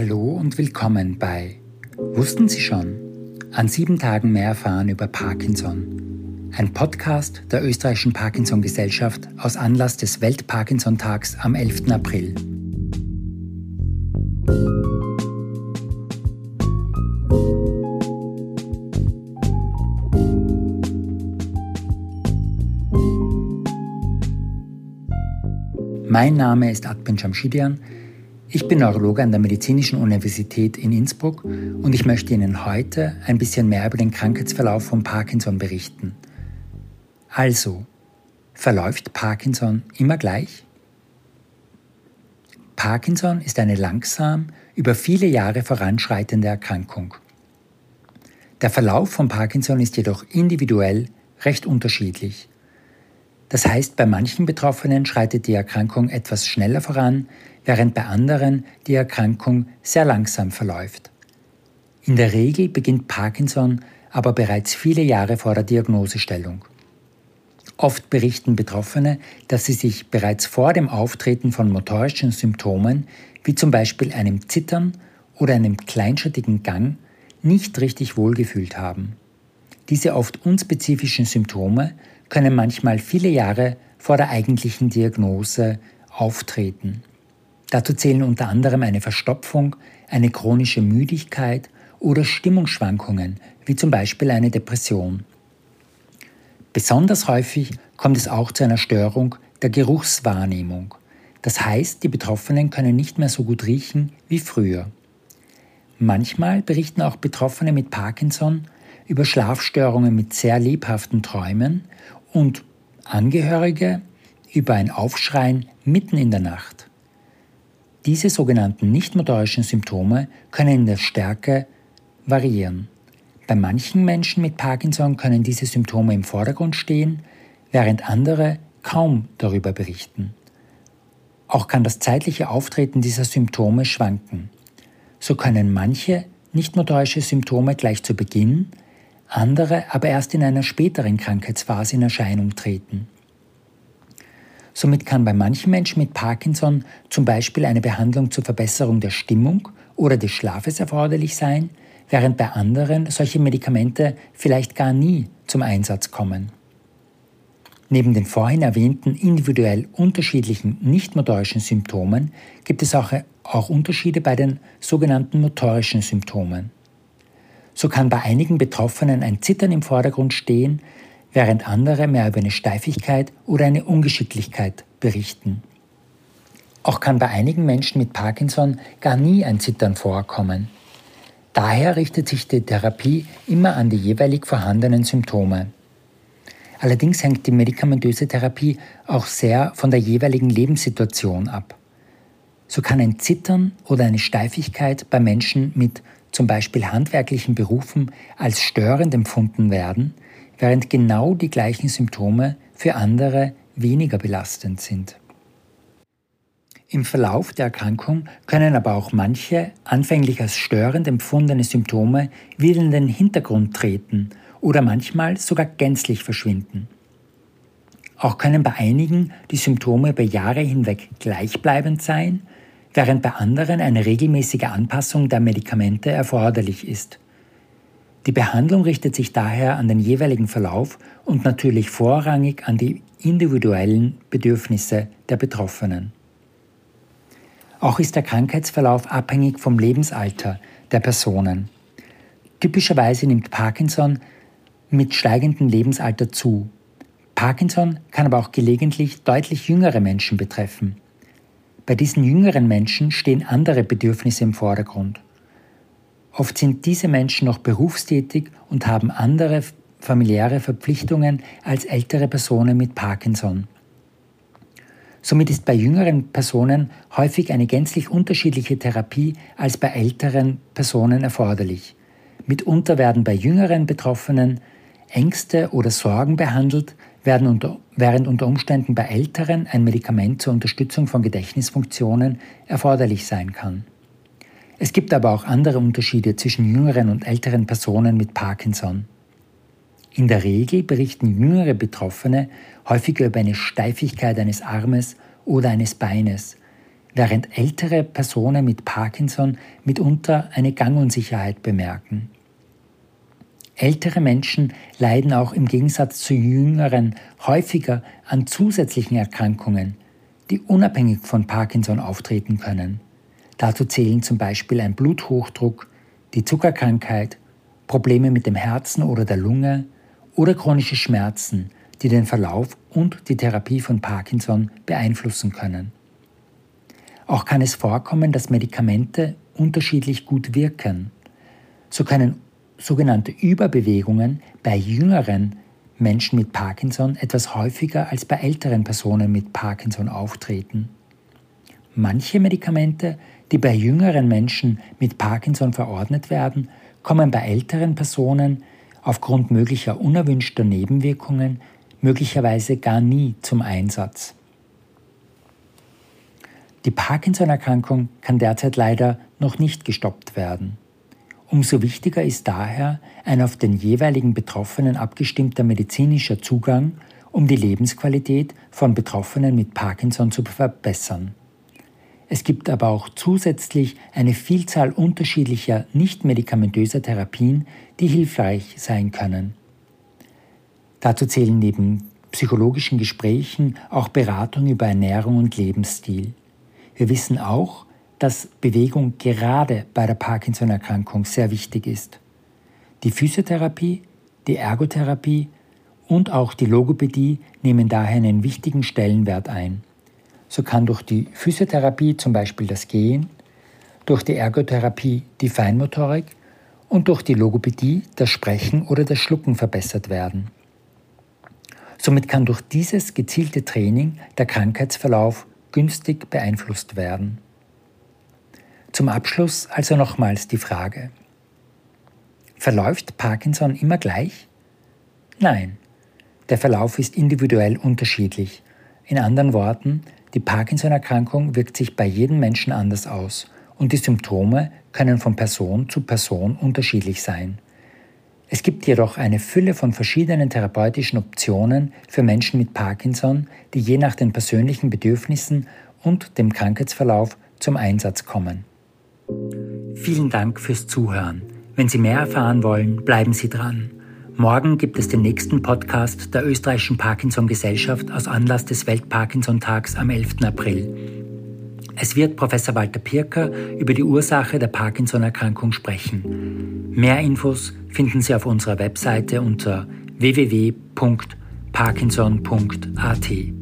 Hallo und willkommen bei Wussten Sie schon? An sieben Tagen mehr erfahren über Parkinson. Ein Podcast der österreichischen Parkinson Gesellschaft aus Anlass des Welt-Parkinson-Tags am 11. April. Mein Name ist Adbin Jamshidian. Ich bin Neurologe an der Medizinischen Universität in Innsbruck und ich möchte Ihnen heute ein bisschen mehr über den Krankheitsverlauf von Parkinson berichten. Also, verläuft Parkinson immer gleich? Parkinson ist eine langsam, über viele Jahre voranschreitende Erkrankung. Der Verlauf von Parkinson ist jedoch individuell recht unterschiedlich. Das heißt, bei manchen Betroffenen schreitet die Erkrankung etwas schneller voran, während bei anderen die Erkrankung sehr langsam verläuft. In der Regel beginnt Parkinson aber bereits viele Jahre vor der Diagnosestellung. Oft berichten Betroffene, dass sie sich bereits vor dem Auftreten von motorischen Symptomen, wie zum Beispiel einem Zittern oder einem kleinschrittigen Gang, nicht richtig wohlgefühlt haben. Diese oft unspezifischen Symptome können manchmal viele Jahre vor der eigentlichen Diagnose auftreten. Dazu zählen unter anderem eine Verstopfung, eine chronische Müdigkeit oder Stimmungsschwankungen, wie zum Beispiel eine Depression. Besonders häufig kommt es auch zu einer Störung der Geruchswahrnehmung. Das heißt, die Betroffenen können nicht mehr so gut riechen wie früher. Manchmal berichten auch Betroffene mit Parkinson über Schlafstörungen mit sehr lebhaften Träumen und Angehörige über ein Aufschreien mitten in der Nacht. Diese sogenannten nichtmotorischen Symptome können in der Stärke variieren. Bei manchen Menschen mit Parkinson können diese Symptome im Vordergrund stehen, während andere kaum darüber berichten. Auch kann das zeitliche Auftreten dieser Symptome schwanken. So können manche nichtmotorische Symptome gleich zu Beginn, andere aber erst in einer späteren Krankheitsphase in Erscheinung treten. Somit kann bei manchen Menschen mit Parkinson zum Beispiel eine Behandlung zur Verbesserung der Stimmung oder des Schlafes erforderlich sein, während bei anderen solche Medikamente vielleicht gar nie zum Einsatz kommen. Neben den vorhin erwähnten individuell unterschiedlichen nichtmotorischen Symptomen gibt es auch, auch Unterschiede bei den sogenannten motorischen Symptomen. So kann bei einigen Betroffenen ein Zittern im Vordergrund stehen, während andere mehr über eine Steifigkeit oder eine Ungeschicklichkeit berichten. Auch kann bei einigen Menschen mit Parkinson gar nie ein Zittern vorkommen. Daher richtet sich die Therapie immer an die jeweilig vorhandenen Symptome. Allerdings hängt die medikamentöse Therapie auch sehr von der jeweiligen Lebenssituation ab. So kann ein Zittern oder eine Steifigkeit bei Menschen mit zum Beispiel handwerklichen Berufen als störend empfunden werden, während genau die gleichen Symptome für andere weniger belastend sind. Im Verlauf der Erkrankung können aber auch manche anfänglich als störend empfundene Symptome wieder in den Hintergrund treten oder manchmal sogar gänzlich verschwinden. Auch können bei einigen die Symptome über Jahre hinweg gleichbleibend sein, während bei anderen eine regelmäßige Anpassung der Medikamente erforderlich ist. Die Behandlung richtet sich daher an den jeweiligen Verlauf und natürlich vorrangig an die individuellen Bedürfnisse der Betroffenen. Auch ist der Krankheitsverlauf abhängig vom Lebensalter der Personen. Typischerweise nimmt Parkinson mit steigendem Lebensalter zu. Parkinson kann aber auch gelegentlich deutlich jüngere Menschen betreffen. Bei diesen jüngeren Menschen stehen andere Bedürfnisse im Vordergrund. Oft sind diese Menschen noch berufstätig und haben andere familiäre Verpflichtungen als ältere Personen mit Parkinson. Somit ist bei jüngeren Personen häufig eine gänzlich unterschiedliche Therapie als bei älteren Personen erforderlich. Mitunter werden bei jüngeren Betroffenen Ängste oder Sorgen behandelt, unter, während unter Umständen bei älteren ein Medikament zur Unterstützung von Gedächtnisfunktionen erforderlich sein kann. Es gibt aber auch andere Unterschiede zwischen jüngeren und älteren Personen mit Parkinson. In der Regel berichten jüngere Betroffene häufiger über eine Steifigkeit eines Armes oder eines Beines, während ältere Personen mit Parkinson mitunter eine Gangunsicherheit bemerken. Ältere Menschen leiden auch im Gegensatz zu jüngeren häufiger an zusätzlichen Erkrankungen, die unabhängig von Parkinson auftreten können. Dazu zählen zum Beispiel ein Bluthochdruck, die Zuckerkrankheit, Probleme mit dem Herzen oder der Lunge oder chronische Schmerzen, die den Verlauf und die Therapie von Parkinson beeinflussen können. Auch kann es vorkommen, dass Medikamente unterschiedlich gut wirken. So können sogenannte Überbewegungen bei jüngeren Menschen mit Parkinson etwas häufiger als bei älteren Personen mit Parkinson auftreten. Manche Medikamente, die bei jüngeren Menschen mit Parkinson verordnet werden, kommen bei älteren Personen aufgrund möglicher unerwünschter Nebenwirkungen möglicherweise gar nie zum Einsatz. Die Parkinson-Erkrankung kann derzeit leider noch nicht gestoppt werden. Umso wichtiger ist daher ein auf den jeweiligen Betroffenen abgestimmter medizinischer Zugang, um die Lebensqualität von Betroffenen mit Parkinson zu verbessern. Es gibt aber auch zusätzlich eine Vielzahl unterschiedlicher nicht medikamentöser Therapien, die hilfreich sein können. Dazu zählen neben psychologischen Gesprächen auch Beratung über Ernährung und Lebensstil. Wir wissen auch, dass Bewegung gerade bei der Parkinson-Erkrankung sehr wichtig ist. Die Physiotherapie, die Ergotherapie und auch die Logopädie nehmen daher einen wichtigen Stellenwert ein. So kann durch die Physiotherapie zum Beispiel das Gehen, durch die Ergotherapie die Feinmotorik und durch die Logopädie das Sprechen oder das Schlucken verbessert werden. Somit kann durch dieses gezielte Training der Krankheitsverlauf günstig beeinflusst werden. Zum Abschluss also nochmals die Frage. Verläuft Parkinson immer gleich? Nein, der Verlauf ist individuell unterschiedlich. In anderen Worten, die Parkinson-Erkrankung wirkt sich bei jedem Menschen anders aus und die Symptome können von Person zu Person unterschiedlich sein. Es gibt jedoch eine Fülle von verschiedenen therapeutischen Optionen für Menschen mit Parkinson, die je nach den persönlichen Bedürfnissen und dem Krankheitsverlauf zum Einsatz kommen. Vielen Dank fürs Zuhören. Wenn Sie mehr erfahren wollen, bleiben Sie dran. Morgen gibt es den nächsten Podcast der österreichischen Parkinson-Gesellschaft aus Anlass des Welt-Parkinson-Tags am 11. April. Es wird Professor Walter Pirker über die Ursache der Parkinson-Erkrankung sprechen. Mehr Infos finden Sie auf unserer Webseite unter www.parkinson.at.